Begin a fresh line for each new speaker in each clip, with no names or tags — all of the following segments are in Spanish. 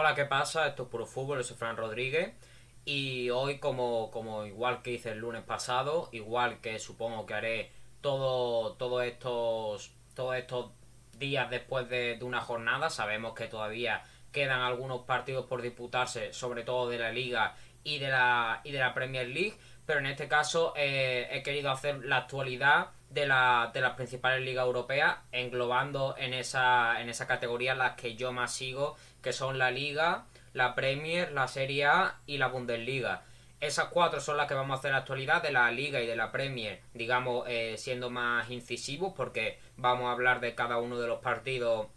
Hola, ¿qué pasa? Esto es Puro Fútbol, soy Fran Rodríguez. Y hoy, como, como igual que hice el lunes pasado, igual que supongo que haré todo, todos estos, todos estos días después de, de una jornada, sabemos que todavía quedan algunos partidos por disputarse, sobre todo de la Liga y de la, y de la Premier League, pero en este caso eh, he querido hacer la actualidad de, la, de las principales ligas europeas, englobando en esa, en esa categoría las que yo más sigo, que son la Liga, la Premier, la Serie A y la Bundesliga. Esas cuatro son las que vamos a hacer la actualidad de la Liga y de la Premier, digamos, eh, siendo más incisivos, porque vamos a hablar de cada uno de los partidos,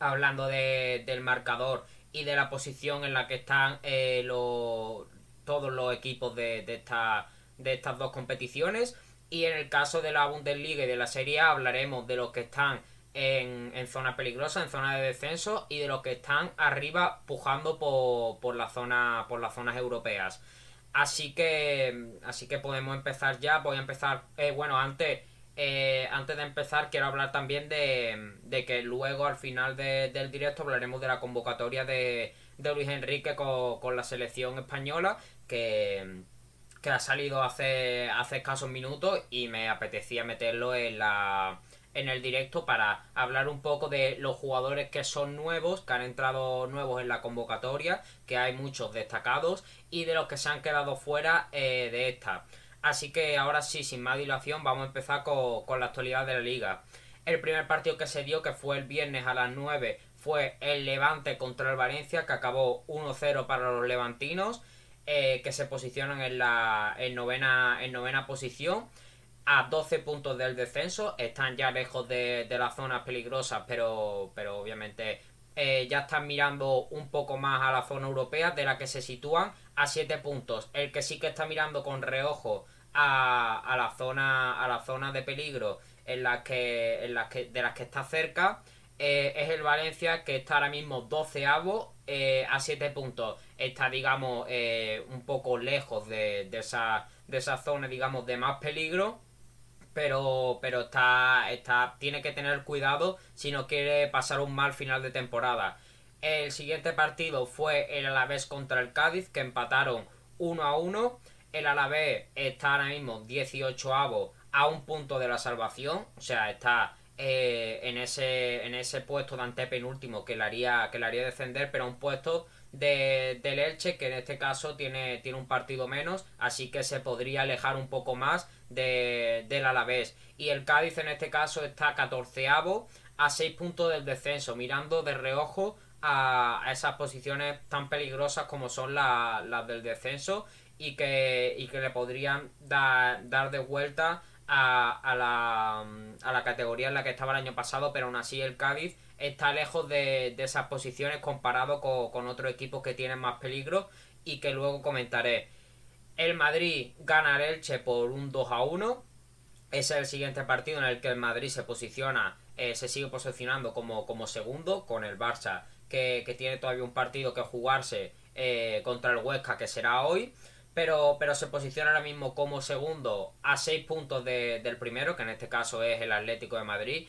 hablando de, del marcador y de la posición en la que están eh, los, todos los equipos de, de, esta, de estas dos competiciones. Y en el caso de la Bundesliga y de la Serie A hablaremos de los que están en, en zona peligrosa, en zona de descenso y de los que están arriba pujando por, por, la zona, por las zonas europeas. Así que, así que podemos empezar ya. Voy a empezar, eh, bueno, antes, eh, antes de empezar quiero hablar también de, de que luego al final de, del directo hablaremos de la convocatoria de, de Luis Enrique con, con la selección española que que ha salido hace, hace escasos minutos y me apetecía meterlo en la en el directo para hablar un poco de los jugadores que son nuevos, que han entrado nuevos en la convocatoria, que hay muchos destacados, y de los que se han quedado fuera eh, de esta. Así que ahora sí, sin más dilación, vamos a empezar con, con la actualidad de la liga. El primer partido que se dio, que fue el viernes a las 9, fue el Levante contra el Valencia, que acabó 1-0 para los levantinos eh, que se posicionan en la en novena, en novena posición a 12 puntos del descenso. Están ya lejos de, de las zonas peligrosas, pero, pero obviamente eh, ya están mirando un poco más a la zona europea, de la que se sitúan a 7 puntos. El que sí que está mirando con reojo a, la zona a la zona de peligro en las que, en las que, de las que está cerca eh, es el Valencia que está ahora mismo 12 eh, a 7 puntos. Está, digamos, eh, un poco lejos de, de, esa, de esa zona, digamos, de más peligro. Pero, pero está, está, tiene que tener cuidado si no quiere pasar un mal final de temporada. El siguiente partido fue el Alavés contra el Cádiz, que empataron 1 a 1. El Alavés está ahora mismo 18 avos a un punto de la salvación. O sea, está eh, en, ese, en ese puesto de antepenúltimo que le haría, que le haría descender, pero un puesto de, del Elche que en este caso tiene, tiene un partido menos, así que se podría alejar un poco más de, del Alavés. Y el Cádiz en este caso está catorceavo a 6 puntos del descenso, mirando de reojo a, a esas posiciones tan peligrosas como son las la del descenso y que, y que le podrían dar, dar de vuelta a, a, la, a la categoría en la que estaba el año pasado, pero aún así el Cádiz está lejos de, de esas posiciones comparado con, con otros equipos que tienen más peligro y que luego comentaré. El Madrid gana al Elche por un 2 a 1. Ese es el siguiente partido en el que el Madrid se posiciona, eh, se sigue posicionando como, como segundo, con el Barça, que, que tiene todavía un partido que jugarse eh, contra el Huesca, que será hoy pero, pero se posiciona ahora mismo como segundo a 6 puntos de, del primero, que en este caso es el Atlético de Madrid.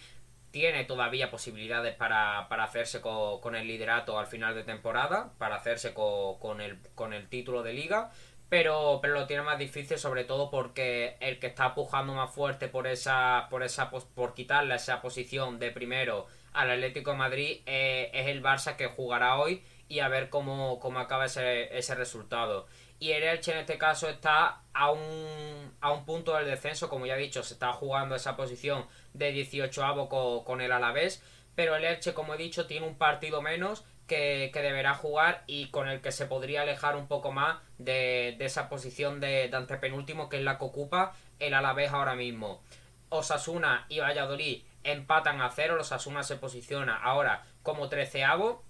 Tiene todavía posibilidades para, para hacerse con, con, el liderato al final de temporada, para hacerse con, con, el, con el título de liga, pero, pero lo tiene más difícil sobre todo porque el que está pujando más fuerte por esa por esa por quitarle esa posición de primero al Atlético de Madrid eh, es el Barça que jugará hoy y a ver cómo, cómo acaba ese, ese resultado. Y el Elche en este caso está a un, a un punto del descenso, como ya he dicho, se está jugando esa posición de 18 avo con, con, el Alavés, pero el Elche, como he dicho, tiene un partido menos que, que, deberá jugar y con el que se podría alejar un poco más de, de esa posición de, de antepenúltimo que es la que ocupa el Alavés ahora mismo. Osasuna y Valladolid empatan a cero, los Osasuna se posiciona ahora como treceavo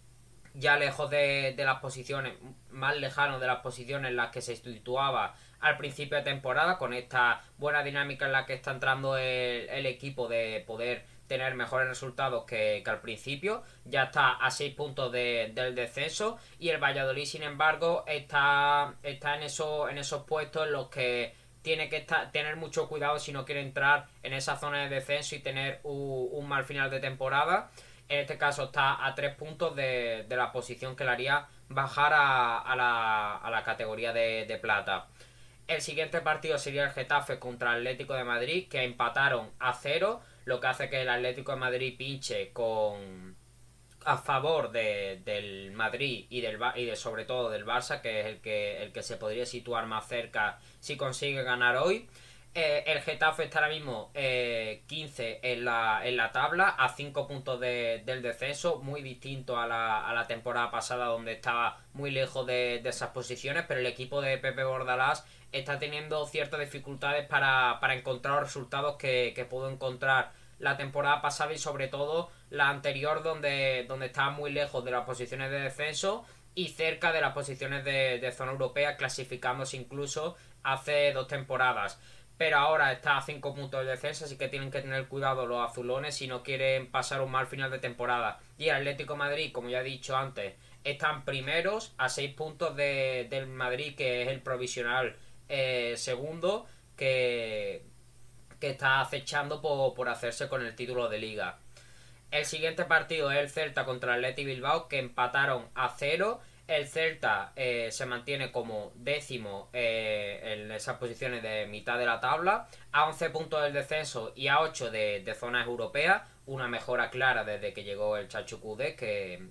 ya lejos de, de, las posiciones, más lejano de las posiciones en las que se situaba al principio de temporada, con esta buena dinámica en la que está entrando el, equipo de poder tener mejores resultados que, al principio. Ya está a 6 puntos de, del descenso. Y el Valladolid, sin embargo, está, está en, eso, en esos puestos en los que tiene que estar, tener mucho cuidado si no quiere entrar en esa zona de descenso y tener un, mal final de temporada. En este caso está a tres puntos de, la posición que le haría bajar a, la, categoría de, plata. El siguiente partido sería el Getafe contra el Atlético de Madrid, que empataron a cero, lo que hace que el Atlético de Madrid pinche con a favor del Madrid y del y de sobre todo del Barça, que es el que el que se podría situar más cerca si consigue ganar hoy. Eh, el Getafe está ahora mismo 15 eh, en la, en la tabla, a 5 puntos del descenso, muy distinto a la, temporada pasada donde estaba muy lejos de, esas posiciones, pero el equipo de Pepe Bordalás está teniendo ciertas dificultades para, encontrar los resultados que, pudo encontrar la temporada pasada y sobre todo la anterior donde, donde estaba muy lejos de las posiciones de descenso y cerca de las posiciones de, de zona europea, clasificándose incluso hace dos temporadas pero ahora está a 5 puntos de defensa, así que tienen que tener cuidado los azulones si no quieren pasar un mal final de temporada. Y el Atlético Madrid, como ya he dicho antes, están primeros a 6 puntos de, del Madrid, que es el provisional eh, segundo, que, que está acechando por, por hacerse con el título de liga. El siguiente partido es el Celta contra el Atleti Bilbao, que empataron a 0 el Celta eh, se mantiene como décimo eh, en esas posiciones de mitad de la tabla, a 11 puntos del descenso y a 8 de, zonas europeas. Una mejora clara desde que llegó el Chacho que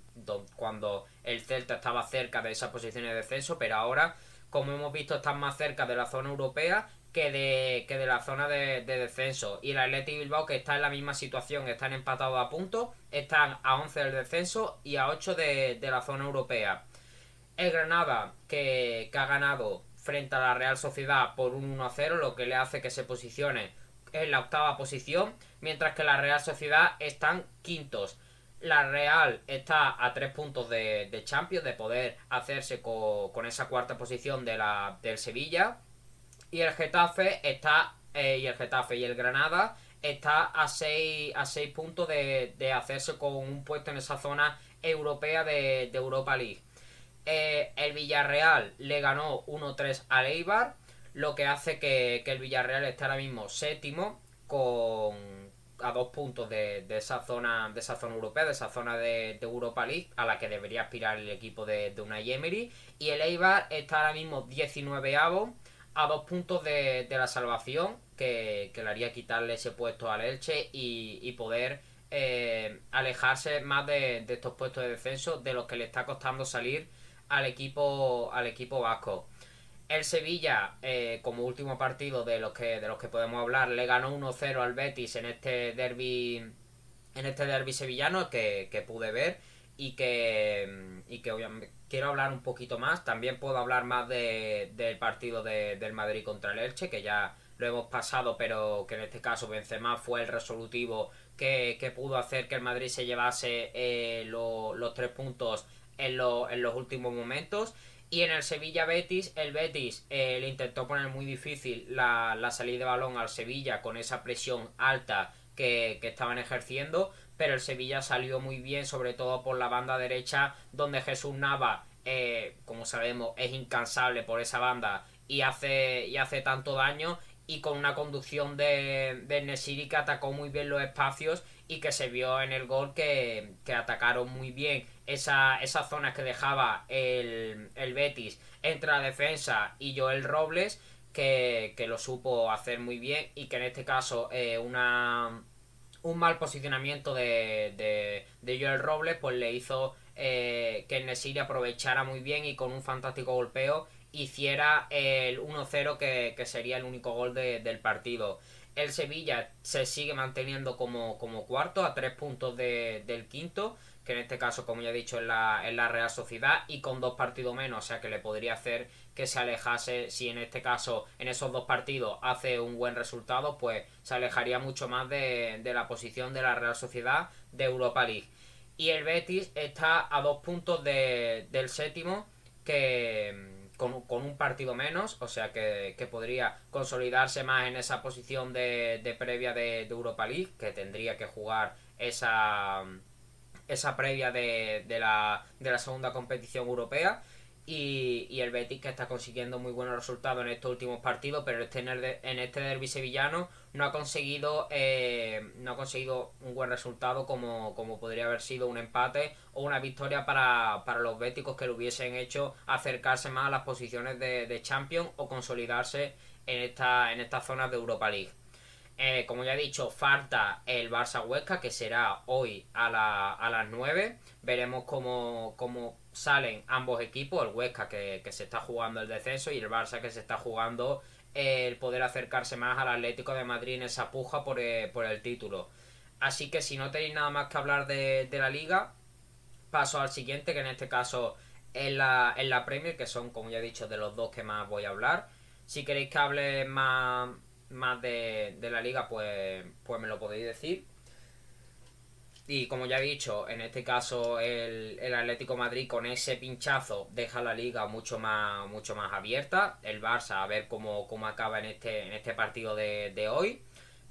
cuando el Celta estaba cerca de esas posiciones de descenso, pero ahora, como hemos visto, están más cerca de la zona europea que de, que de la zona de, descenso. Y el Athletic Bilbao, que está en la misma situación, están empatados a puntos, están a 11 del descenso y a 8 de la zona europea. El Granada, que, ha ganado frente a la Real Sociedad por un 1 0, lo que le hace que se posicione en la octava posición, mientras que la Real Sociedad están quintos. La Real está a tres puntos de, Champions, de poder hacerse con, esa cuarta posición de del Sevilla. Y el Getafe está. Eh, y el Getafe y el Granada está a seis, a seis puntos de, hacerse con un puesto en esa zona europea de, Europa League. Eh, el Villarreal le ganó 1-3 al Eibar, lo que hace que, el Villarreal esté ahora mismo séptimo con a dos puntos de, esa zona de esa zona europea, de esa zona de, Europa League a la que debería aspirar el equipo de, de Unai Emery y el Eibar está ahora mismo 19 avo a dos puntos de, la salvación que, le haría quitarle ese puesto al Elche y, poder eh, alejarse más de, de estos puestos de descenso de los que le está costando salir al equipo, al equipo vasco. El Sevilla, eh, como último partido de los que de los que podemos hablar, le ganó 1-0 al Betis en este derby en este derby sevillano que, pude ver y que y que obviamente quiero hablar un poquito más. También puedo hablar más de, del partido del Madrid contra el Elche, que ya lo hemos pasado, pero que en este caso Benzema fue el resolutivo que, pudo hacer que el Madrid se llevase eh, los tres puntos en, los últimos momentos. Y en el Sevilla Betis, el Betis eh, le intentó poner muy difícil la, salida de balón al Sevilla con esa presión alta que, estaban ejerciendo. Pero el Sevilla salió muy bien, sobre todo por la banda derecha, donde Jesús Nava, eh, como sabemos, es incansable por esa banda y hace, y hace tanto daño. Y con una conducción de, de Nesiri que atacó muy bien los espacios y que se vio en el gol que, que atacaron muy bien. Esa, esa zona que dejaba el, el, Betis entre la defensa y Joel Robles, que, lo supo hacer muy bien y que en este caso eh, una, un mal posicionamiento de, de, Joel Robles pues le hizo eh, que Nesiri aprovechara muy bien y con un fantástico golpeo hiciera el 1-0 que, que, sería el único gol del partido. El Sevilla se sigue manteniendo como, como cuarto a tres puntos del quinto que en este caso, como ya he dicho, en la, la Real Sociedad y con dos partidos menos, o sea que le podría hacer que se alejase, si en este caso, en esos dos partidos hace un buen resultado, pues se alejaría mucho más de, la posición de la Real Sociedad de Europa League. Y el Betis está a dos puntos del séptimo, que con, un partido menos, o sea que, podría consolidarse más en esa posición de, previa de, Europa League, que tendría que jugar esa, esa previa de, la, de la segunda competición europea. Y, el Betis que está consiguiendo muy buenos resultados en estos últimos partidos, pero este en, este derby sevillano no ha conseguido eh, no ha conseguido un buen resultado como, como podría haber sido un empate o una victoria para, los béticos que lo hubiesen hecho acercarse más a las posiciones de, de Champions o consolidarse en esta, en esta zona de Europa League. Eh, como ya he dicho, falta el Barça Huesca, que será hoy a, la, a las 9. Veremos cómo, cómo, salen ambos equipos, el Huesca que, se está jugando el descenso y el Barça que se está jugando el poder acercarse más al Atlético de Madrid en esa puja por, eh, el título. Así que si no tenéis nada más que hablar de, la liga, paso al siguiente, que en este caso es la, en la Premier, que son, como ya he dicho, de los dos que más voy a hablar. Si queréis que hable más, más de, de la liga, pues, pues me lo podéis decir. Y como ya he dicho, en este caso el, el, Atlético Madrid con ese pinchazo deja la liga mucho más, mucho más abierta. El Barça a ver cómo, cómo acaba en este, en este partido de, de hoy.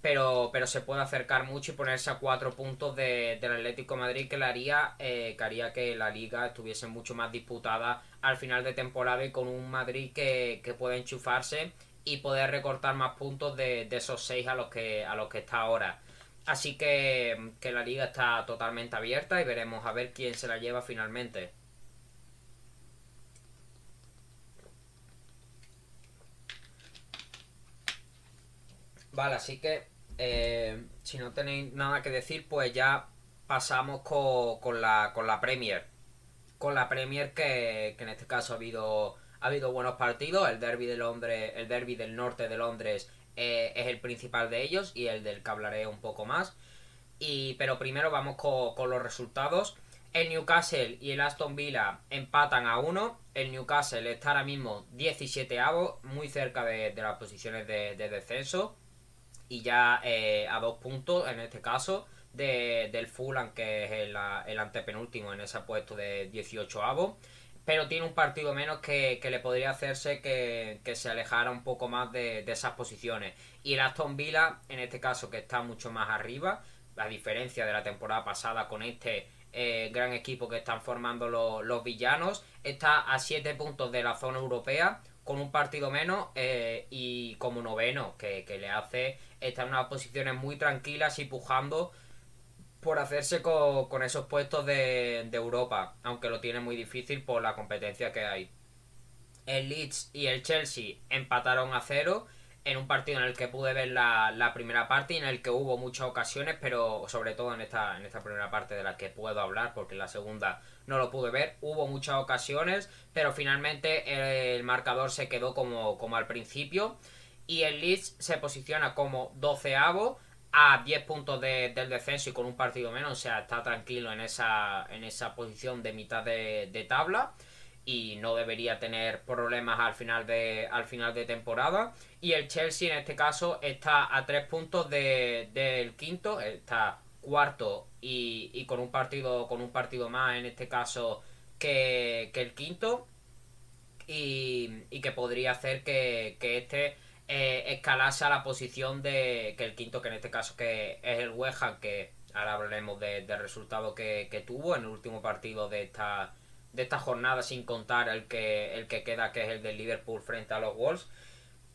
Pero, pero se puede acercar mucho y ponerse a cuatro puntos de, del Atlético Madrid que, le haría, eh, que haría que la liga estuviese mucho más disputada al final de temporada y con un Madrid que, que puede enchufarse y poder recortar más puntos de, esos seis a los que, a los que está ahora. Así que, que la liga está totalmente abierta y veremos a ver quién se la lleva finalmente. Vale, así que eh, si no tenéis nada que decir, pues ya pasamos con, la, con la Premier. Con la Premier que, que, en este caso ha habido, ha habido buenos partidos. El derby de Londres, el derby del norte de Londres eh, es el principal de ellos y el del que hablaré un poco más. Pero primero vamos con, los resultados. El Newcastle y el Aston Villa empatan a uno. El Newcastle está ahora mismo 17 avos, muy cerca de, las posiciones de, descenso. Y ya eh, a dos puntos, en este caso, del Fulham, que es el, el, antepenúltimo en ese puesto de 18 avos pero tiene un partido menos que, le podría hacerse que, se alejara un poco más de, esas posiciones. Y el Aston Villa, en este caso, que está mucho más arriba, a diferencia de la temporada pasada con este eh, gran equipo que están formando los, villanos, está a 7 puntos de la zona europea, con un partido menos eh, y como noveno, que, que le hace estar en unas posiciones muy tranquilas y pujando por hacerse con, esos puestos de, Europa, aunque lo tiene muy difícil por la competencia que hay. El Leeds y el Chelsea empataron a cero en un partido en el que pude ver la, primera parte y en el que hubo muchas ocasiones, pero sobre todo en esta, primera parte de la que puedo hablar, porque la segunda no lo pude ver, hubo muchas ocasiones, pero finalmente el marcador se quedó como, como al principio y el Leeds se posiciona como doceavo a 10 puntos del descenso y con un partido menos, o sea, está tranquilo en esa, en esa posición de mitad de, tabla y no debería tener problemas al final de al final de temporada. Y el Chelsea en este caso está a 3 puntos del quinto está cuarto y, con un partido con un partido más en este caso que, el quinto. Y, y, que podría hacer que, que este eh, escalase a la posición de que el quinto, que en este caso que es el West que ahora hablaremos del resultado que, tuvo en el último partido de esta, de esta jornada, sin contar el que, el que queda, que es el del Liverpool frente a los Wolves.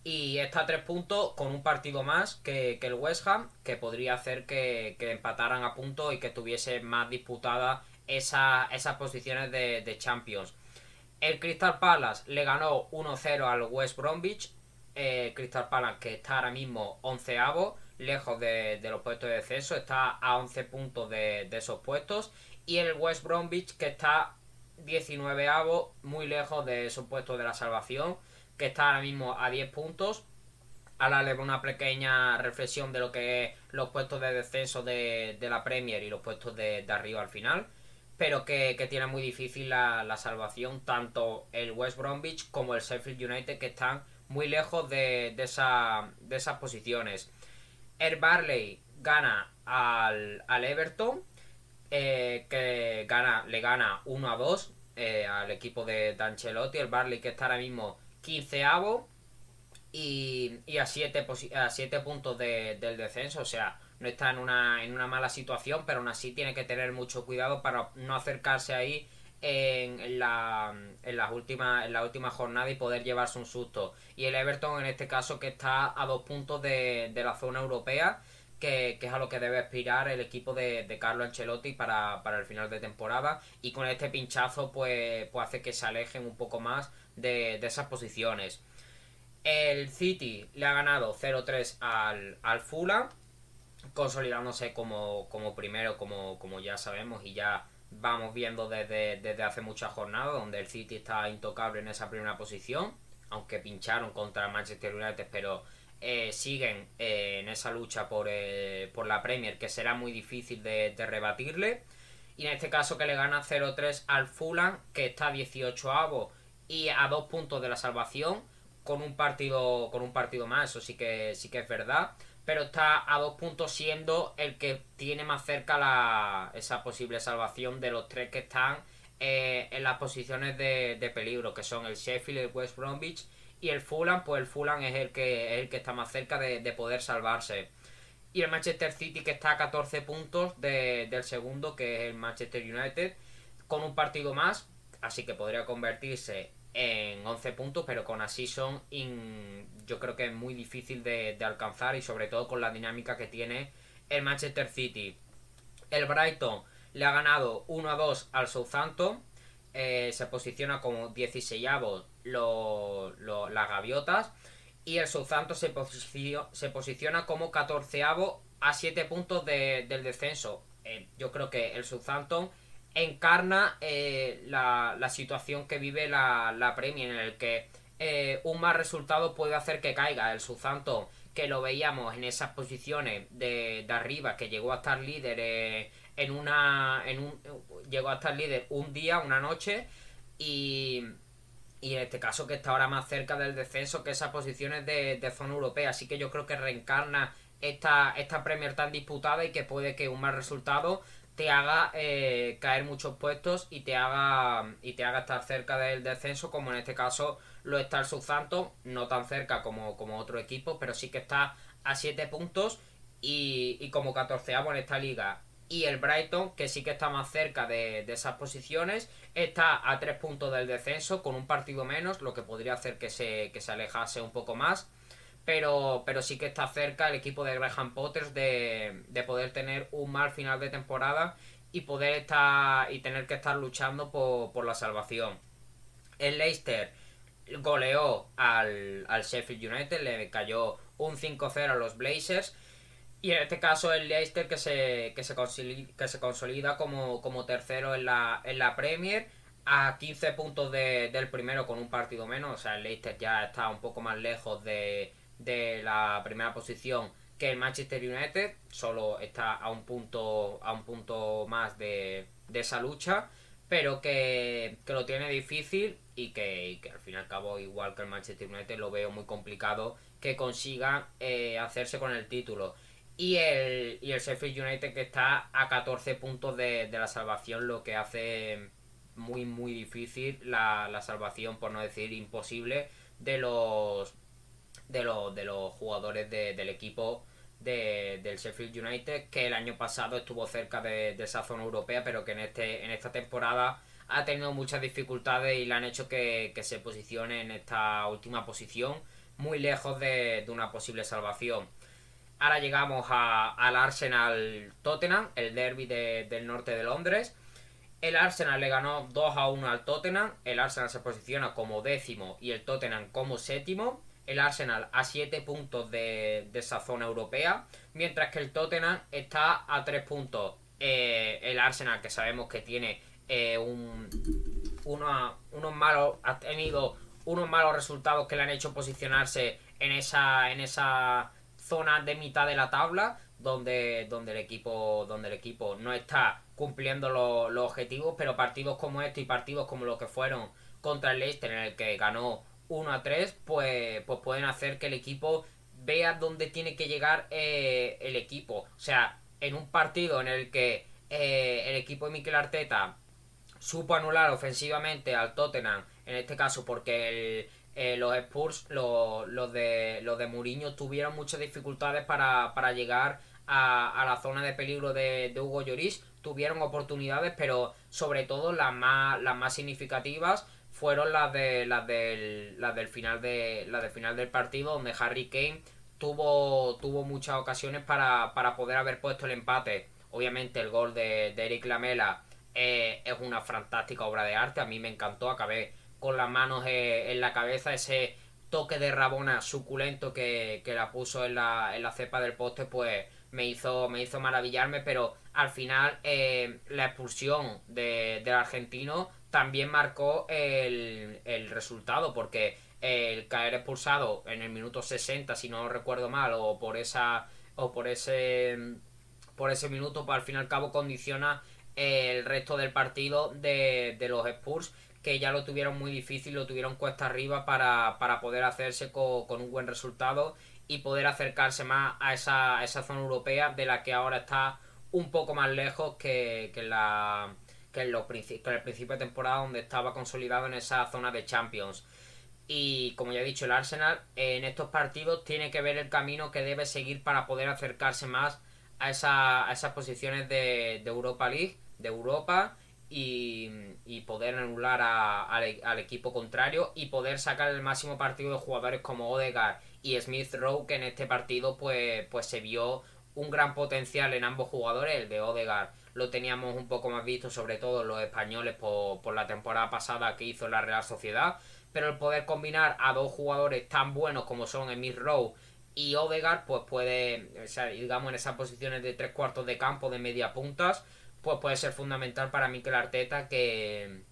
Y está a tres puntos con un partido más que, el West Ham, que podría hacer que, empataran a punto y que tuviese más disputadas esa, esas posiciones de, de Champions. El Crystal Palace le ganó 1-0 al West Bromwich eh, Crystal Palace, que está ahora mismo onceavo, lejos de, los puestos de descenso, está a 11 puntos de, esos puestos. Y el West Bromwich, que está 19avo, muy lejos de esos puestos de la salvación, que está ahora mismo a 10 puntos. Ahora le una pequeña reflexión de lo que es los puestos de descenso de, la Premier y los puestos de, arriba al final. Pero que, tiene muy difícil la, la salvación tanto el West Bromwich como el Sheffield United que están muy lejos de, de, esa, de esas posiciones. El Barley gana al, al Everton, eh, que gana, le gana 1 a 2 eh, al equipo de Dancelotti. El Barley que está ahora mismo 15avo y, y a 7 a siete puntos del descenso. O sea, no está en una, en una mala situación, pero aún así tiene que tener mucho cuidado para no acercarse ahí en la, las últimas en la última jornada y poder llevarse un susto. Y el Everton en este caso que está a dos puntos de, la zona europea, que, es a lo que debe aspirar el equipo de, de Carlo Ancelotti para, para, el final de temporada. Y con este pinchazo pues, pues hace que se alejen un poco más de, de esas posiciones. El City le ha ganado 0-3 al, al Fulham, consolidándose como, como primero, como, como ya sabemos, y ya vamos viendo desde, desde hace muchas jornadas, donde el City está intocable en esa primera posición, aunque pincharon contra Manchester United, pero eh, siguen eh, en esa lucha por, eh, por, la Premier, que será muy difícil de, de, rebatirle. Y en este caso que le gana 0-3 al Fulham, que está 18avo y a dos puntos de la salvación, con un partido, con un partido más, eso sí que, sí que es verdad pero está a dos puntos siendo el que tiene más cerca la, esa posible salvación de los tres que están eh, en las posiciones de, peligro, que son el Sheffield, el West Bromwich y el Fulham, pues el Fulham es el que, el que está más cerca de, de, poder salvarse. Y el Manchester City que está a 14 puntos de, del segundo, que es el Manchester United, con un partido más, así que podría convertirse en 11 puntos, pero con así son yo creo que es muy difícil de, alcanzar y sobre todo con la dinámica que tiene el Manchester City. El Brighton le ha ganado 1 a 2 al Southampton, eh, se posiciona como 16 lo, las gaviotas y el Southampton se, se posiciona como 14 a 7 puntos del descenso. Eh, yo creo que el Southampton encarna eh, la, situación que vive la, la Premier, en el que eh, un mal resultado puede hacer que caiga. El Southampton, que lo veíamos en esas posiciones de, de arriba, que llegó a estar líder eh, en una. En un, llegó a estar líder un día, una noche, y. Y en este caso que está ahora más cerca del descenso que esas posiciones de, de zona europea. Así que yo creo que reencarna esta, esta Premier tan disputada y que puede que un mal resultado te haga eh, caer muchos puestos y te haga y te haga estar cerca del descenso como en este caso lo está el Southampton no tan cerca como, como otro equipo pero sí que está a 7 puntos y, y como 14 en esta liga. Y el Brighton que sí que está más cerca de, de esas posiciones está a 3 puntos del descenso con un partido menos lo que podría hacer que se, que se alejase un poco más pero, pero sí que está cerca el equipo de Graham Potters de, de poder tener un mal final de temporada y poder estar y tener que estar luchando por, por la salvación. El Leicester goleó al, al Sheffield United, le cayó un 5-0 a los Blazers. Y en este caso el Leicester que se, que se, consolida, que se consolida como, como tercero en la, en la Premier a 15 puntos de, del primero con un partido menos. O sea, el Leicester ya está un poco más lejos de, de la primera posición que el Manchester United, solo está a un punto, a un punto más de, de esa lucha, pero que, que, lo tiene difícil y que, que, al fin y al cabo, igual que el Manchester United, lo veo muy complicado que consiga eh, hacerse con el título. Y el, y el Sheffield United que está a 14 puntos de, de la salvación, lo que hace muy muy difícil la, la salvación, por no decir imposible, de los de, los, de los jugadores del equipo de, del Sheffield United, que el año pasado estuvo cerca de, esa zona europea, pero que en, este, en esta temporada ha tenido muchas dificultades y le han hecho que, se posicione en esta última posición, muy lejos de, una posible salvación. Ahora llegamos a, al Arsenal Tottenham, el derby del norte de Londres. El Arsenal le ganó 2 a 1 al Tottenham. El Arsenal se posiciona como décimo y el Tottenham como séptimo el Arsenal a 7 puntos de, esa zona europea, mientras que el Tottenham está a 3 puntos. Eh, el Arsenal, que sabemos que tiene eh, un, unos malos, ha tenido unos malos resultados que le han hecho posicionarse en esa, en esa zona de mitad de la tabla, donde, donde, el, equipo, donde el equipo no está cumpliendo los objetivos, pero partidos como este y partidos como los que fueron contra el Leicester, en el que ganó 1 a 3, pues, pues pueden hacer que el equipo vea dónde tiene que llegar eh, el equipo. O sea, en un partido en el que eh, el equipo de Mikel Arteta supo anular ofensivamente al Tottenham, en este caso porque eh, los Spurs, los, de, los de Mourinho tuvieron muchas dificultades para, para llegar a, a, la zona de peligro de, de Hugo Lloris, tuvieron oportunidades, pero sobre todo las más, las más significativas fueron las de las del, las del final de las del final del partido donde Harry Kane tuvo tuvo muchas ocasiones para, para poder haber puesto el empate. Obviamente el gol de, Eric Lamela eh, es una fantástica obra de arte. A mí me encantó acabé con las manos eh, en la cabeza ese toque de Rabona suculento que, que la puso en la, en la cepa del poste pues me hizo, me hizo maravillarme, pero al final eh, la expulsión de, del argentino también marcó el, el resultado, porque el caer expulsado en el minuto 60, si no recuerdo mal, o por esa o por ese por ese minuto, pues al fin y al cabo condiciona el resto del partido de, los Spurs que ya lo tuvieron muy difícil, lo tuvieron cuesta arriba para, para poder hacerse con, un buen resultado y poder acercarse más a esa, esa zona europea de la que ahora está un poco más lejos que, que, la, que, en los, que en el principio de temporada donde estaba consolidado en esa zona de Champions. Y como ya he dicho, el Arsenal en estos partidos tiene que ver el camino que debe seguir para poder acercarse más a, esa, a esas posiciones de, Europa League, de Europa, y, poder anular a, al equipo contrario y poder sacar el máximo partido de jugadores como Odegaard y Smith Rowe que en este partido pues, pues se vio un gran potencial en ambos jugadores, el de Odegaard. Lo teníamos un poco más visto, sobre todo los españoles por, por la temporada pasada que hizo la Real Sociedad, pero el poder combinar a dos jugadores tan buenos como son Smith Rowe y Odegaard, pues puede, o sea, digamos en esas posiciones de tres cuartos de campo, de media puntas, pues puede ser fundamental para Mikel Arteta que,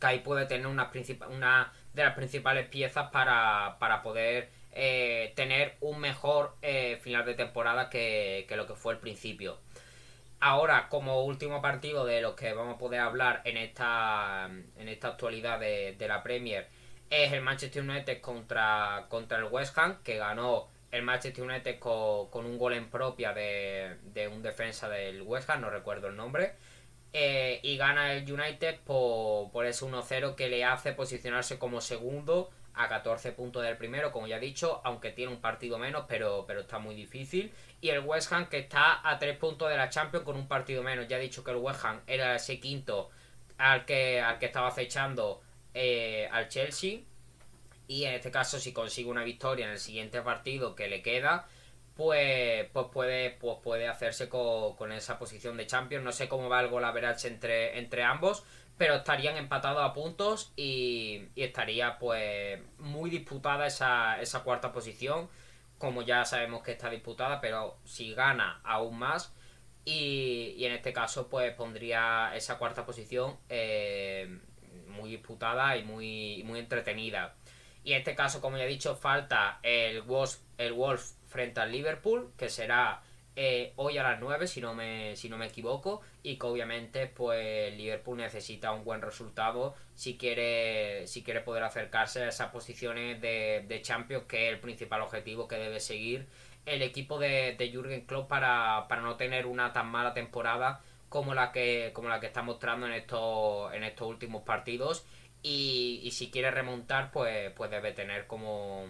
que ahí puede tener una, una de las principales piezas para, para poder eh, tener un mejor eh, final de temporada que, lo que fue el principio. Ahora, como último partido de los que vamos a poder hablar en esta, en esta actualidad de, la Premier, es el Manchester United contra, contra el West Ham, que ganó el Manchester United con, con un gol en propia de, de, un defensa del West Ham, no recuerdo el nombre. Eh, y gana el United por, por ese 1-0 que le hace posicionarse como segundo a 14 puntos del primero, como ya he dicho, aunque tiene un partido menos, pero, pero está muy difícil. Y el West Ham que está a 3 puntos de la Champions con un partido menos. Ya he dicho que el West Ham era ese quinto al que, al que estaba acechando eh, al Chelsea. Y en este caso, si consigue una victoria en el siguiente partido que le queda, pues, pues, puede, pues puede hacerse con, con esa posición de Champions. No sé cómo va el gol a entre, entre ambos pero estarían empatados a puntos y, estaría pues muy disputada esa, cuarta posición, como ya sabemos que está disputada, pero si gana aún más y, en este caso pues pondría esa cuarta posición eh, muy disputada y muy, muy entretenida. Y en este caso, como ya he dicho, falta el Wolf, el Wolf frente al Liverpool, que será eh, hoy a las 9, si no, me, si no me equivoco, y que obviamente pues Liverpool necesita un buen resultado si quiere, si quiere poder acercarse a esas posiciones de, Champions, que es el principal objetivo que debe seguir el equipo de, de Jürgen Klopp para, para no tener una tan mala temporada como la que, como la que está mostrando en estos, en estos últimos partidos. Y, si quiere remontar, pues, pues debe tener como,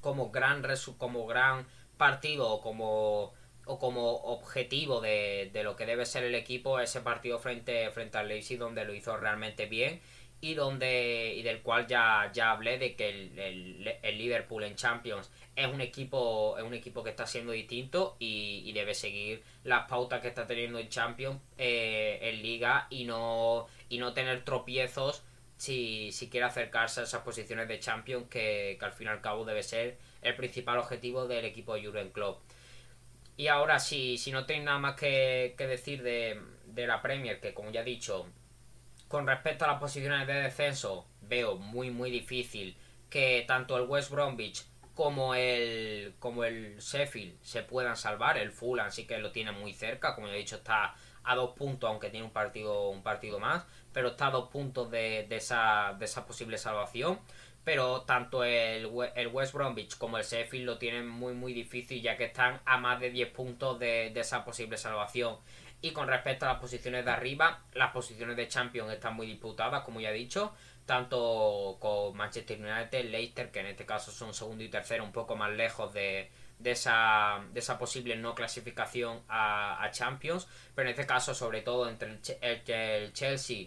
como gran como gran partido como o como objetivo de, de, lo que debe ser el equipo ese partido frente, frente al Leipzig donde lo hizo realmente bien y donde y del cual ya, ya hablé de que el, el, Liverpool en Champions es un equipo es un equipo que está siendo distinto y, y debe seguir las pautas que está teniendo en Champions eh, en Liga y no y no tener tropiezos si, si quiere acercarse a esas posiciones de Champions que, que al fin y al cabo debe ser el principal objetivo del equipo de Jurgen Klopp y ahora, si, si no tenéis nada más que, que decir de, de, la Premier, que como ya he dicho, con respecto a las posiciones de descenso, veo muy, muy difícil que tanto el West Bromwich como el, como el Sheffield se puedan salvar. El Fulham sí que lo tiene muy cerca, como ya he dicho, está a dos puntos, aunque tiene un partido, un partido más, pero está a dos puntos de, de, esa, de esa posible salvación pero tanto el, el, West Bromwich como el Sheffield lo tienen muy muy difícil ya que están a más de 10 puntos de, de, esa posible salvación. Y con respecto a las posiciones de arriba, las posiciones de Champions están muy disputadas, como ya he dicho, tanto con Manchester United, Leicester, que en este caso son segundo y tercero, un poco más lejos de, de, esa, de esa posible no clasificación a, a Champions, pero en este caso sobre todo entre el, el, el Chelsea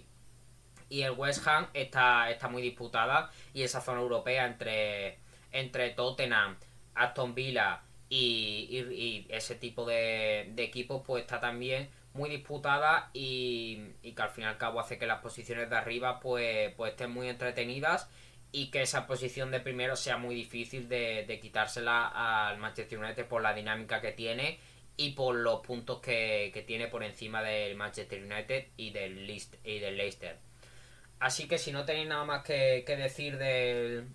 y el West Ham está, está muy disputada y esa zona europea entre, entre Tottenham, Aston Villa y, ese tipo de, equipos pues está también muy disputada y, que al fin y al cabo hace que las posiciones de arriba pues, pues estén muy entretenidas y que esa posición de primero sea muy difícil de, quitársela al Manchester United por la dinámica que tiene y por los puntos que, tiene por encima del Manchester United y del Leicester. Así que si no tenéis nada más que, decir del,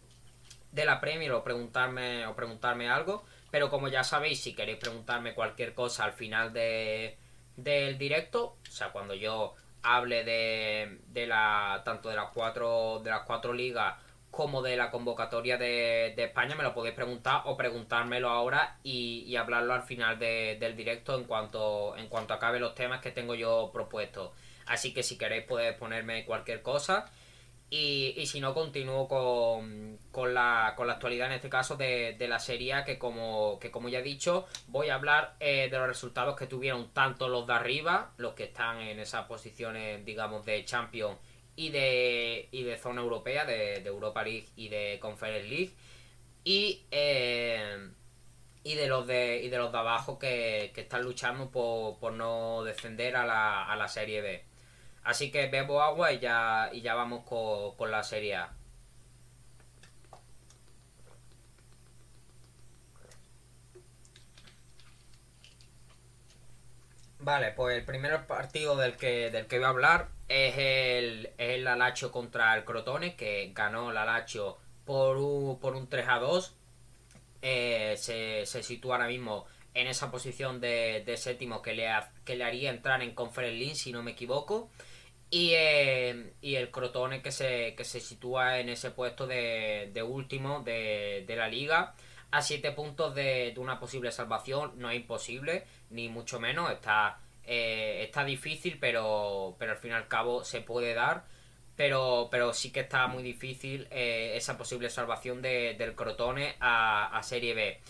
de la Premier o preguntarme, o preguntarme algo, pero como ya sabéis, si queréis preguntarme cualquier cosa al final de, del directo, o sea, cuando yo hable de, de la tanto de las cuatro de las cuatro ligas como de la convocatoria de, España, me lo podéis preguntar o preguntármelo ahora y, hablarlo al final del directo en cuanto, en cuanto acabe los temas que tengo yo propuestos. Así que si queréis podéis ponerme cualquier cosa. Y, y si no, continúo con, con, la, con la actualidad, en este caso, de, de la serie que como, que como ya he dicho, voy a hablar eh, de los resultados que tuvieron tanto los de arriba, los que están en esas posiciones, digamos, de Champions y de, y de zona europea, de, Europa League y de Conference League. Y, eh, y, de los de, y de los de abajo que, están luchando por, no descender a la, a la Serie B. Así que bebo agua y ya, y ya vamos con, la Serie A. Vale, pues el primer partido del que, del que voy a hablar es el, es el Alacho contra el Crotone, que ganó el Alacho por un, por un 3 a 2. Eh, se, se, sitúa ahora mismo en esa posición de, séptimo que le, que le haría entrar en Conference League, si no me equivoco. Y, eh, y el Crotone que se, que se sitúa en ese puesto de, de último de, de, la liga. A 7 puntos de, de, una posible salvación. No es imposible, ni mucho menos. Está, eh, está difícil, pero, pero al fin y al cabo se puede dar. Pero, pero sí que está muy difícil eh, esa posible salvación de, del Crotone a, Serie B.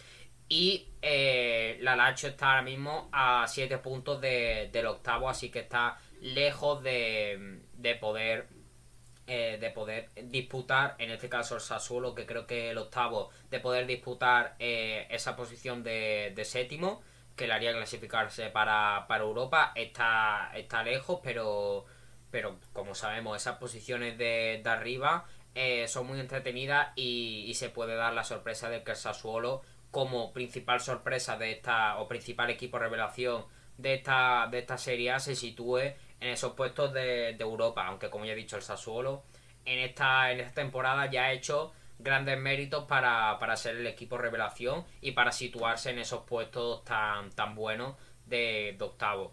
Y la Lacho está ahora mismo a 7 puntos del octavo, así que está lejos de, de poder eh, de poder disputar, en este caso el Sassuolo, que creo que el octavo, de poder disputar eh, esa posición de, séptimo, que le haría clasificarse para, Europa, está, está lejos, pero, pero como sabemos, esas posiciones de, arriba eh, son muy entretenidas y, y, se puede dar la sorpresa de que el Sassuolo, como principal sorpresa de esta, o principal equipo revelación de esta, de esta serie se sitúe en esos puestos de, Europa, aunque como ya he dicho el Sassuolo en esta, en esta temporada ya ha hecho grandes méritos para, ser el equipo revelación y para situarse en esos puestos tan, tan buenos de, octavo.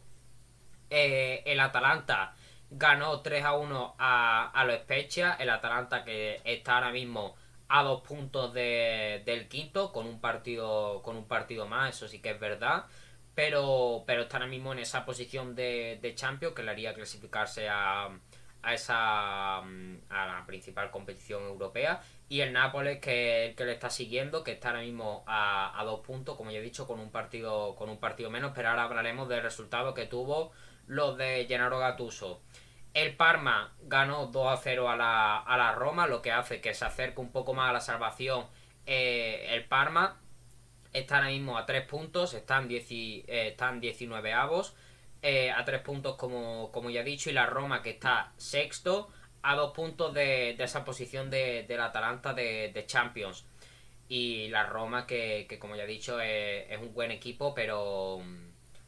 Eh, el Atalanta ganó 3 a 1 a, a los Spezia, el Atalanta que está ahora mismo a dos puntos del quinto con un partido con un partido más, eso sí que es verdad pero, pero está ahora mismo en esa posición de, de Champions que le haría clasificarse a, a esa a la principal competición europea. Y el Nápoles que, que le está siguiendo que está ahora mismo a, a, dos puntos como ya he dicho con un partido con un partido menos. Pero ahora hablaremos del resultado que tuvo los de Gennaro Gattuso. El Parma ganó 2 a 0 a la, a la Roma lo que hace que se acerque un poco más a la salvación eh, el Parma están ahora mismo a 3 puntos, están, 10, eh, están 19 avos, eh, a 3 puntos como, como ya he dicho, y la Roma que está sexto, a 2 puntos de, de, esa posición de, del Atalanta de, Champions. Y la Roma que, que como ya he dicho, es, un buen equipo, pero,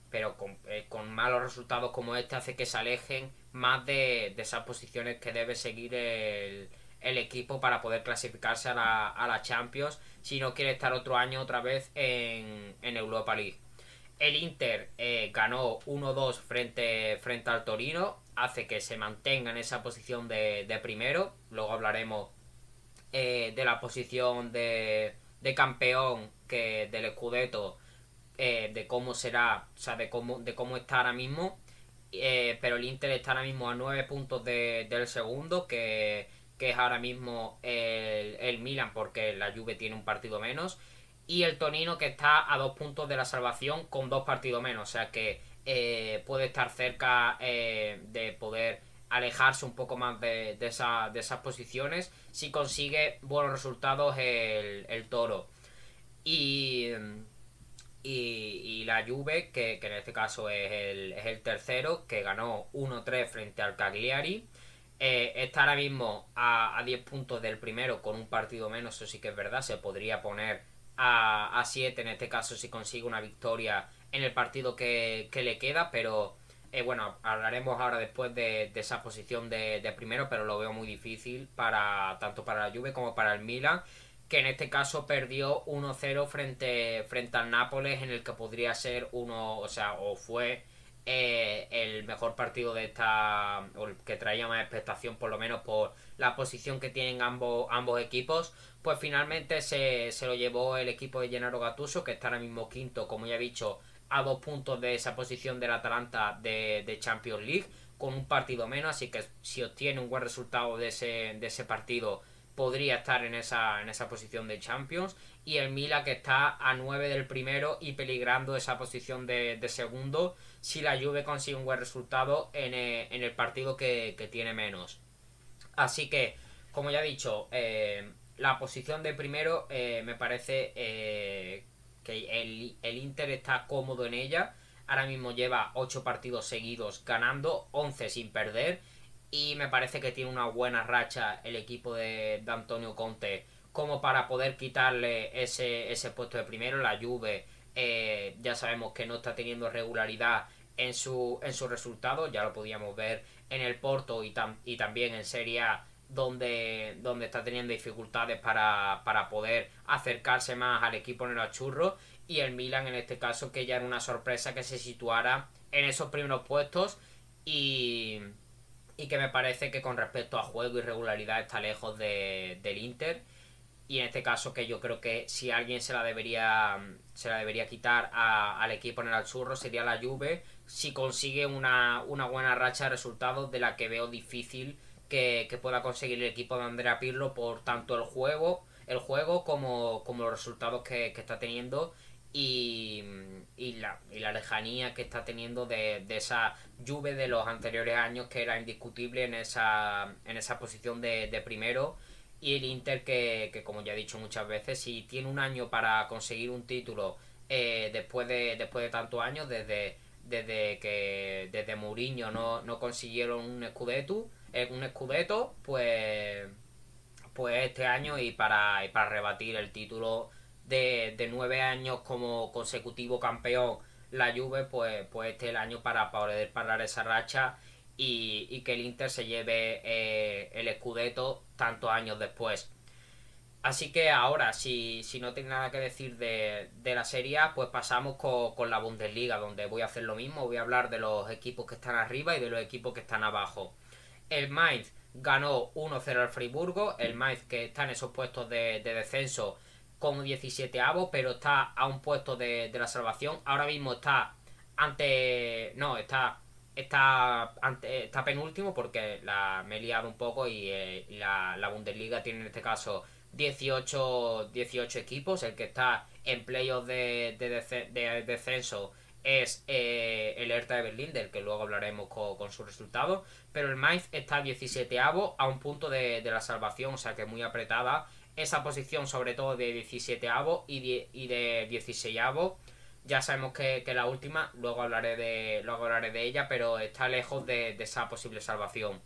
pero con, eh, con, malos resultados como este hace que se alejen más de, de esas posiciones que debe seguir el, el equipo para poder clasificarse a la, a la Champions si no quiere estar otro año otra vez en, en Europa League. El Inter eh, ganó 1-2 frente, frente al Torino, hace que se mantenga en esa posición de, de primero. Luego hablaremos eh, de la posición de, de campeón que del Scudetto, eh, de cómo será, o sea, de cómo, de cómo está ahora mismo. pero el Inter está ahora mismo a 9 puntos del segundo, que que es ahora mismo el, el Milan porque la Juve tiene un partido menos y el Tonino que está a dos puntos de la salvación con dos partidos menos, o sea que eh, puede estar cerca eh, de poder alejarse un poco más de, de, de esas posiciones si consigue buenos resultados el, el toro. Y, y, la Juve, que, en este caso es el, es el tercero, que ganó 1-3 frente al Cagliari. Eh, está ahora mismo a, a, 10 puntos del primero con un partido menos, eso sí que es verdad, se podría poner a, a 7 en este caso si consigue una victoria en el partido que, le queda, pero eh, bueno, hablaremos ahora después de, esa posición de, primero, pero lo veo muy difícil para tanto para la Juve como para el Milan, que en este caso perdió 1-0 frente, frente al Nápoles, en el que podría ser uno, o sea, o fue eh, el mejor partido de esta, o el que traía más expectación, por lo menos por la posición que tienen ambos, ambos equipos. Pues finalmente se, se lo llevó el equipo de Gennaro Gattuso, que está ahora mismo quinto, como ya he dicho, a dos puntos de esa posición del Atalanta de, Champions League con un partido menos, así que si obtiene un buen resultado de ese, de ese partido podría estar en esa, en esa posición de Champions y el Mila que está a 9 del primero y peligrando esa posición de segundo si la Juve consigue un buen resultado en, eh, en el partido que, que, tiene menos. Así que, como ya he dicho, eh, la posición de primero eh, me parece eh, el, el Inter está cómodo en ella. Ahora mismo lleva 8 partidos seguidos ganando, 11 sin perder. Y me parece que tiene una buena racha el equipo de, Antonio Conte como para poder quitarle ese, ese puesto de primero. La Juve eh, ya sabemos que no está teniendo regularidad en su, en su resultado. Ya lo podíamos ver en el Porto y, y también en Serie A donde, donde está teniendo dificultades para, para poder acercarse más al equipo en el achurro y el Milan en este caso que ya era una sorpresa que se situara en esos primeros puestos y, y que me parece que con respecto a juego y regularidad está lejos de, del Inter y en este caso que yo creo que si alguien se la debería se la debería quitar al equipo en el achurro sería la Juve si consigue una, una buena racha de resultados de la que veo difícil que, pueda conseguir el equipo de Andrea Pirlo por tanto el juego, el juego como, como los resultados que, está teniendo y, la, y la lejanía que está teniendo de, de esa lluvia de los anteriores años que era indiscutible en esa, en esa posición de, de primero y el Inter que, que, como ya he dicho muchas veces si tiene un año para conseguir un título eh, después de después de tantos años desde desde que desde Mourinho no, no consiguieron un Scudetto en un escudeto, pues, pues este año y para, para rebatir el título de, de nueve años como consecutivo campeón la Juve, pues, pues este es el año para poder parar esa racha y, que el Inter se lleve eh, el escudeto tantos años después. Así que ahora, si, si no tiene nada que decir de, de la Serie pues pasamos con, con, la Bundesliga, donde voy a hacer lo mismo, voy a hablar de los equipos que están arriba y de los equipos que están abajo. El Mainz ganó 1-0 al Friburgo. El Mainz que está en esos puestos de, descenso con 17 avos, pero está a un puesto de, la salvación. Ahora mismo está ante. No, está. Está, ante, está penúltimo porque la, me he liado un poco y, eh, la, la, Bundesliga tiene en este caso 18, 18 equipos. El que está en playoff de, de descenso es eh, el Hertha de Berlín, del que luego hablaremos con, su resultado. Pero el Mainz está 17avo a un punto de, la salvación, o sea que muy apretada esa posición, sobre todo de 17avo y, y de 16avo. Ya sabemos que, la última, luego hablaré, de, luego hablaré de ella, pero está lejos de, esa posible salvación.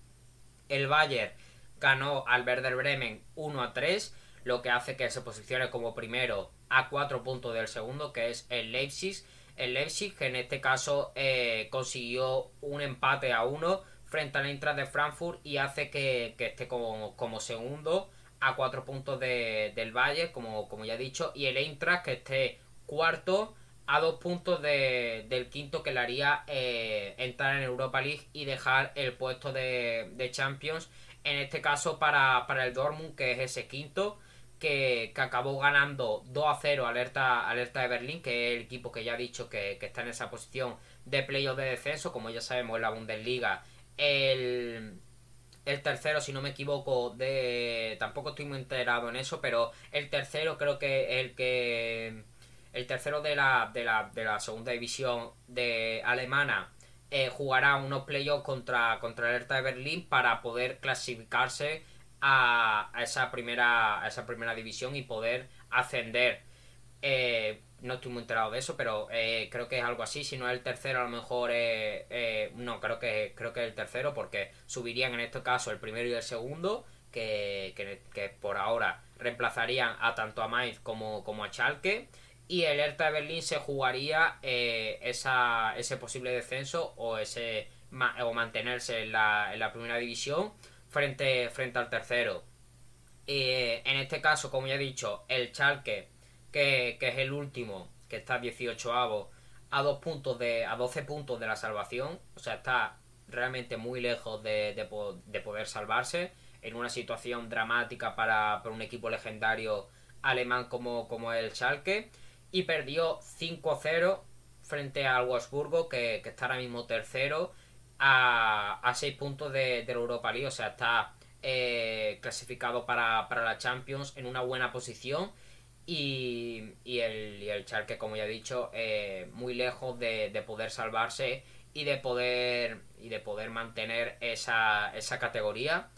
El Bayern ganó al Werder Bremen 1 a 3, lo que hace que se posicione como primero a 4 puntos del segundo, que es el Leipzig el Leipzig, que en este caso eh, consiguió un empate a uno frente al Eintracht de Frankfurt y hace que, esté como, segundo a cuatro puntos del Valle, como, como ya he dicho, y el Eintracht que esté cuarto a dos puntos del quinto que le haría eh, entrar en Europa League y dejar el puesto de, de Champions, en este caso para, para el Dortmund, que es ese quinto que, acabó ganando 2 a 0 alerta, alerta de Berlín, que es el equipo que ya ha dicho que, está en esa posición de playoff de descenso, como ya sabemos en la Bundesliga. El, el tercero, si no me equivoco, de. Tampoco estoy muy enterado en eso, pero el tercero creo que el que. El tercero de la, de la, de la segunda división de alemana eh, jugará unos playoffs contra, contra el Hertha de Berlín para poder clasificarse a, esa, primera, a esa primera división y poder ascender. Eh, no estoy muy enterado de eso, pero eh, creo que es algo así. Si no es el tercero, a lo mejor no, creo que, creo que es el tercero, porque subirían en este caso el primero y el segundo, que, que, por ahora reemplazarían a tanto a Mainz como, como a Schalke y el Hertha de Berlín se jugaría eh, esa, ese posible descenso o ese o mantenerse en la, en la primera división frente, frente al tercero. Eh, en este caso, como ya he dicho, el Chalke, que, es el último, que está 18 avo, a dos puntos de. a 12 puntos de la salvación. O sea, está realmente muy lejos de, de, poder salvarse. En una situación dramática para, para un equipo legendario alemán como, como el Schalke y perdió 5-0 frente al Wolfsburgo, que, está ahora mismo tercero, a, a 6 puntos de, la Europa League. O sea, está eh, clasificado para, la Champions en una buena posición. Y, y, el, y el Schalke, como ya he dicho, eh, muy lejos de, poder salvarse y de poder, y de poder mantener esa, esa categoría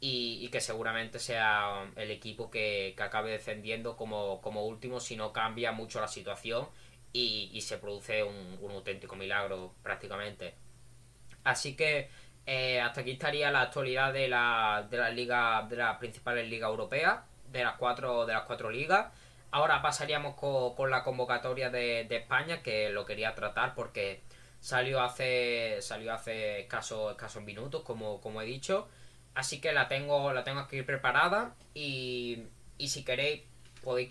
y, que seguramente sea um, el equipo que, acabe descendiendo como, último si no cambia mucho la situación y, se produce un, auténtico milagro prácticamente. Así que eh, hasta aquí estaría la actualidad de la, de la liga, de las principales ligas europeas, de las cuatro, de las cuatro ligas. Ahora pasaríamos con, la convocatoria de, España, que lo quería tratar porque salió hace, salió hace escasos, escasos minutos, como, como he dicho. Así que la tengo, la tengo aquí preparada y, y si queréis podéis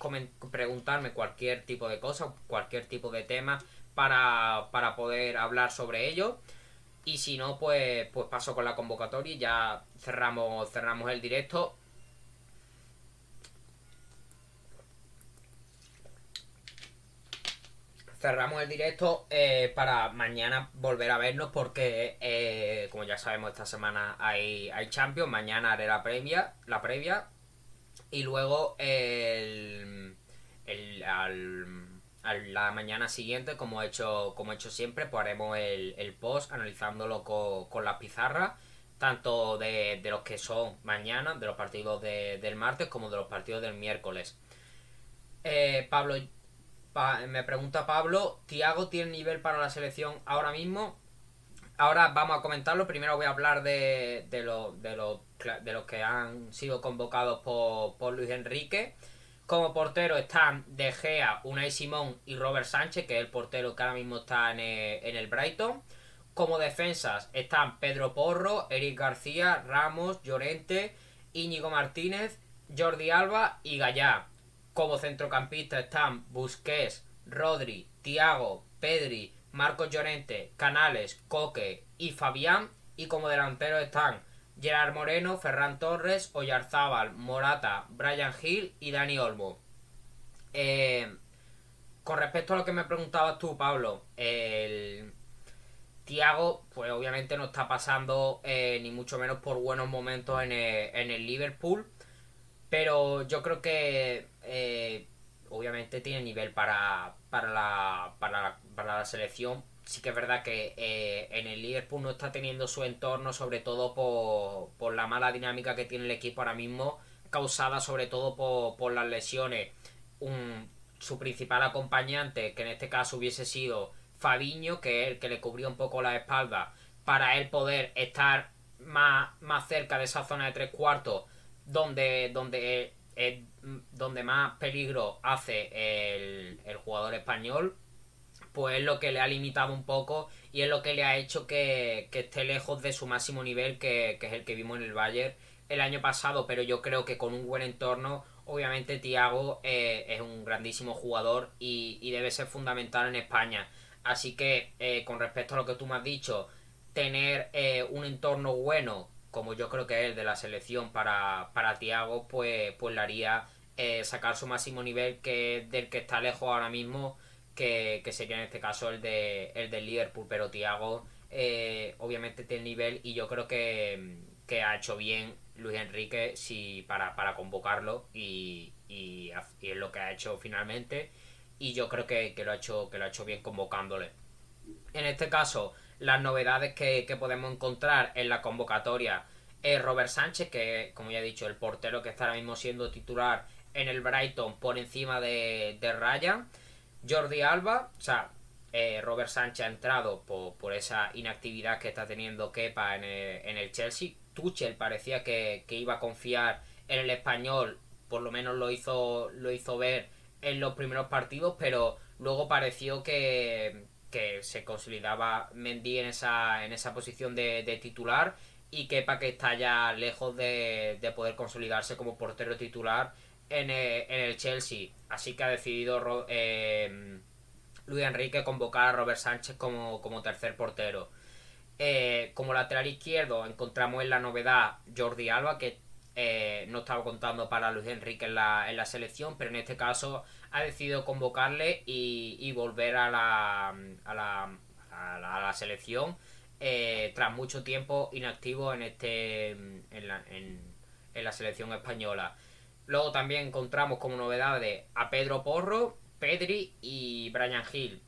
preguntarme cualquier tipo de cosa, cualquier tipo de tema para, para poder hablar sobre ello. Y si no, pues, pues paso con la convocatoria y ya cerramos, cerramos el directo. Cerramos el directo eh, para mañana volver a vernos porque, eh, como ya sabemos, esta semana hay, hay Champions. Mañana haré la previa, la previa y luego el, el al, la mañana siguiente, como he hecho, como he hecho siempre, pues haremos el, el post analizándolo con, con las pizarras tanto de, de, los que son mañana, de los partidos de, del martes, como de los partidos del miércoles. Eh, Pablo, me pregunta Pablo, ¿Tiago tiene nivel para la selección ahora mismo? Ahora vamos a comentarlo. Primero voy a hablar de, de, de, de los que han sido convocados por, Luis Enrique. Como portero están De Gea, Unai Simón y Robert Sánchez, que es el portero que ahora mismo está en el, en el Brighton. Como defensas están Pedro Porro, Eric García, Ramos, Llorente, Íñigo Martínez, Jordi Alba y Gallá. Como centrocampista están Busquets, Rodri, Tiago, Pedri, Marcos Llorente, Canales, Coque y Fabián. Y como delanteros están Gerard Moreno, Ferran Torres, Oyarzábal, Morata, Brian Hill y Dani Olmo. Eh, con respecto a lo que me preguntabas tú, Pablo, el Tiago, pues obviamente no está pasando eh, ni mucho menos por buenos momentos en el Liverpool. Pero yo creo que eh, obviamente tiene nivel para, para, la, para, la, selección. Sí que es verdad que eh, en el Liverpool no está teniendo su entorno, sobre todo por, por la mala dinámica que tiene el equipo ahora mismo, causada sobre todo por, por las lesiones. Un, su principal acompañante, que en este caso hubiese sido Fabiño, que es el que le cubría un poco la espalda, para él poder estar más, más cerca de esa zona de tres cuartos donde, donde, eh, donde más peligro hace el, jugador español, pues es lo que le ha limitado un poco y es lo que le ha hecho que, esté lejos de su máximo nivel, que, es el que vimos en el Bayern el año pasado, pero yo creo que con un buen entorno, obviamente Thiago eh, es un grandísimo jugador y, debe ser fundamental en España. Así que, eh, con respecto a lo que tú me has dicho, tener un entorno bueno como yo creo que es el de la selección para, para Tiago, pues, pues le haría eh, sacar su máximo nivel que del que está lejos ahora mismo, que, sería en este caso el de el del Liverpool, pero Tiago eh, obviamente tiene nivel y yo creo que, ha hecho bien Luis Enrique si para, para convocarlo y, y, es lo que ha hecho finalmente. Y yo creo que, lo ha hecho que lo ha hecho bien convocándole. En este caso las novedades que, podemos encontrar en la convocatoria es Robert Sánchez, que como ya he dicho, el portero que está ahora mismo siendo titular en el Brighton por encima de, de Ryan. Jordi Alba, o sea, eh, Robert Sánchez ha entrado por, esa inactividad que está teniendo Kepa en el, Chelsea. Tuchel parecía que, iba a confiar en el español, por lo menos lo hizo, lo hizo ver en los primeros partidos, pero luego pareció que, se consolidaba Mendy en esa, en esa posición de, titular y Kepa que está ya lejos de, poder consolidarse como portero titular en el, Chelsea. Así que ha decidido eh, Luis Enrique convocar a Robert Sánchez como, tercer portero. Eh, como lateral izquierdo encontramos en la novedad Jordi Alba, que eh, no estaba contando para Luis Enrique en la, en la, selección, pero en este caso ha decidido convocarle y, volver a la, a la, a la, selección eh, tras mucho tiempo inactivo en, este, en, la, en, la selección española. Luego también encontramos como novedades a Pedro Porro, Pedri y Brian Hill.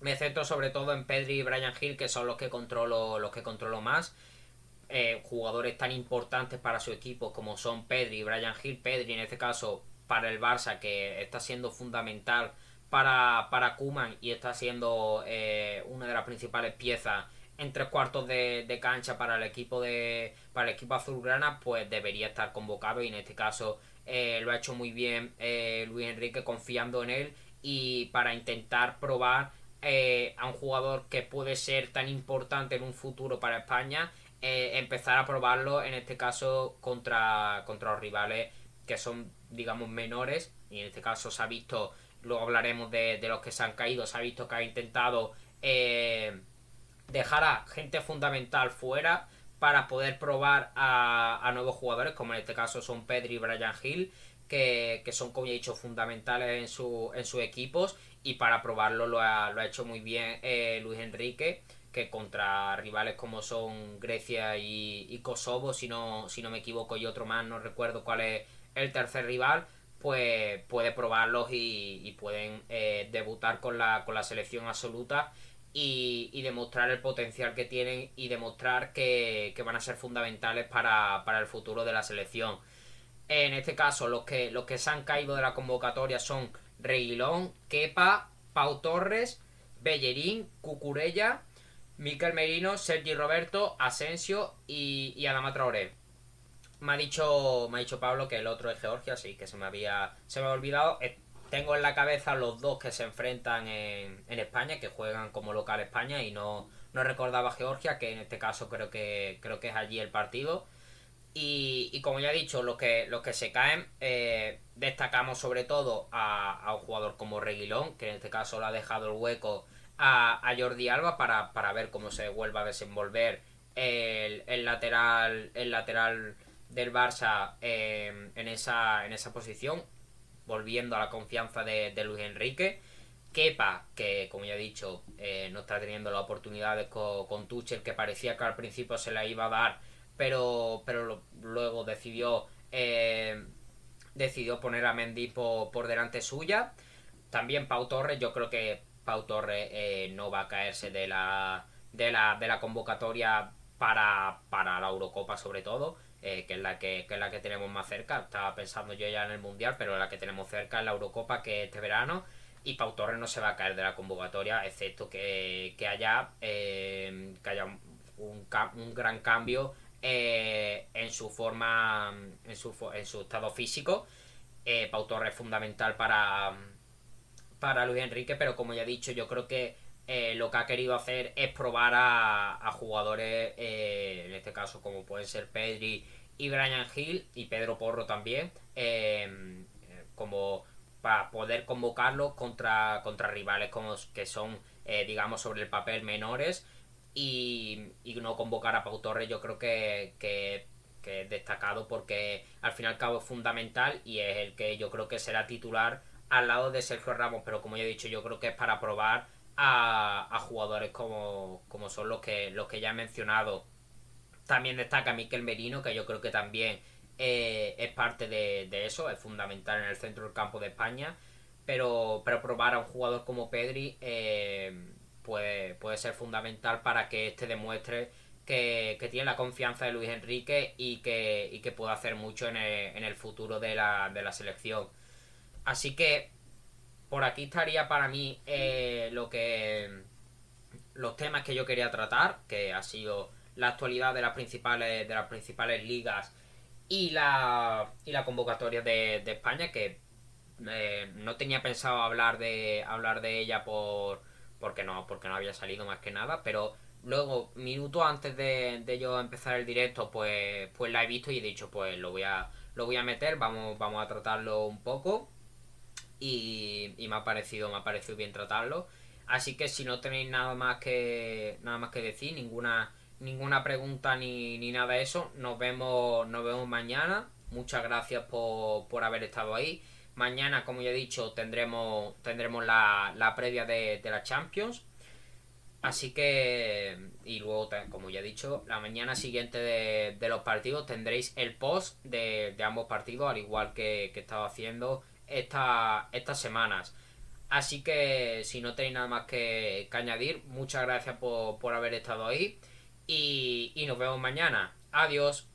Me centro sobre todo en Pedri y Brian Hill, que son los que controlo, los que controlo más. Eh, jugadores tan importantes para su equipo como son Pedri y Brian Hill. Pedri en este caso para el Barça, que está siendo fundamental para, para Kuman y está siendo eh, una de las principales piezas en tres cuartos de, cancha para el equipo de para el equipo azulgrana pues debería estar convocado y en este caso eh, lo ha hecho muy bien eh, Luis Enrique confiando en él y para intentar probar a un jugador que puede ser tan importante en un futuro para España, empezar a probarlo en este caso contra, contra los rivales que son digamos menores. Y en este caso se ha visto, luego hablaremos de, los que se han caído, se ha visto que ha intentado dejar a gente fundamental fuera para poder probar a, nuevos jugadores, como en este caso son Pedri y Brian Hill, que, son, como he dicho, fundamentales en, su, en sus equipos. Y para probarlo lo ha, lo ha hecho muy bien eh, Luis Enrique, que contra rivales como son Grecia y, Kosovo, si no, si no me equivoco, y otro más, no recuerdo cuál es el tercer rival, pues puede probarlos y, pueden eh, debutar con la, con la selección absoluta y, demostrar el potencial que tienen y demostrar que, van a ser fundamentales para, el futuro de la selección. En este caso, los que, los que se han caído de la convocatoria son Reguilón, Kepa, Pau Torres, Bellerín, Cucurella, Miquel Merino, Sergi Roberto, Asensio y, y Adama Traoré. Me ha dicho, me ha dicho Pablo que el otro es Georgia, sí, que se me había, se me había olvidado tengo en la cabeza los dos que se enfrentan en, España, que juegan como local España y no, no recordaba Georgia, que en este caso creo que, creo que es allí el partido. Y, como ya he dicho, los que, los que se caen, eh, destacamos sobre todo a, un jugador como Reguilón, que en este caso le ha dejado el hueco a, Jordi Alba para, ver cómo se vuelve a desenvolver el, lateral, el lateral del Barça eh, en, esa, en esa posición volviendo a la confianza de, Luis Enrique. Kepa, que como ya he dicho, eh, no está teniendo las oportunidades con, con, Tuchel, que parecía que al principio se la iba a dar, pero, pero luego decidió, eh, decidió poner a Mendy por, delante suya. También Pau Torres, yo creo que Pau Torres eh, no va a caerse de la, de la, de la convocatoria para, para la Eurocopa sobre todo. Eh, que, es la que, es la que tenemos más cerca. Estaba pensando yo ya en el Mundial, pero la que tenemos cerca es la Eurocopa, que este verano. Y Pau Torres no se va a caer de la convocatoria, excepto que, haya, eh, que haya un, un, gran cambio eh, en su forma, en su, en su estado físico. Pau Torres es fundamental para, para Luis Enrique, pero como ya he dicho, yo creo que lo que ha querido hacer es probar a, jugadores, en este caso como pueden ser Pedri y Brian Hill y Pedro Porro también, em, como para poder convocarlos contra, contra rivales como que son, eh, digamos, sobre el papel menores y, no convocar a Pau Torres yo creo que, que, es destacado porque al fin y al cabo es fundamental y es el que yo creo que será titular al lado de Sergio Ramos, pero como ya he dicho, yo creo que es para probar a, a jugadores como, como son los que, los que ya he mencionado también destaca Miquel Merino, que yo creo que también eh, es parte de, eso, es fundamental en el centro del campo de España. Pero, pero probar a un jugador como Pedri, eh, puede, puede ser fundamental para que este demuestre que, tiene la confianza de Luis Enrique y que, y que puede hacer mucho en el, en el futuro de la, de la selección. Así que por aquí estaría para mí eh, lo que los temas que yo quería tratar, que ha sido la actualidad de las principales, de las principales ligas y la, y la convocatoria de, España, que eh, no tenía pensado hablar de hablar de ella por porque no porque no había salido más que nada pero luego minutos antes de, de yo empezar el directo pues pues la he visto y he dicho pues lo voy a lo voy a meter vamos vamos a tratarlo un poco y, me ha parecido me ha parecido bien tratarlo. Así que si no tenéis nada más que nada más que decir ninguna ninguna pregunta ni, ni nada de eso nos vemos nos vemos mañana. Muchas gracias por, por haber estado ahí. Mañana, como ya he dicho, tendremos, tendremos la, la previa de, la Champions. Así que, y luego, como ya he dicho, la mañana siguiente de, los partidos tendréis el post de, ambos partidos, al igual que, que he estado haciendo esta, estas semanas. Así que, si no tenéis nada más que, añadir, muchas gracias por, por haber estado ahí y, y nos vemos mañana. Adiós.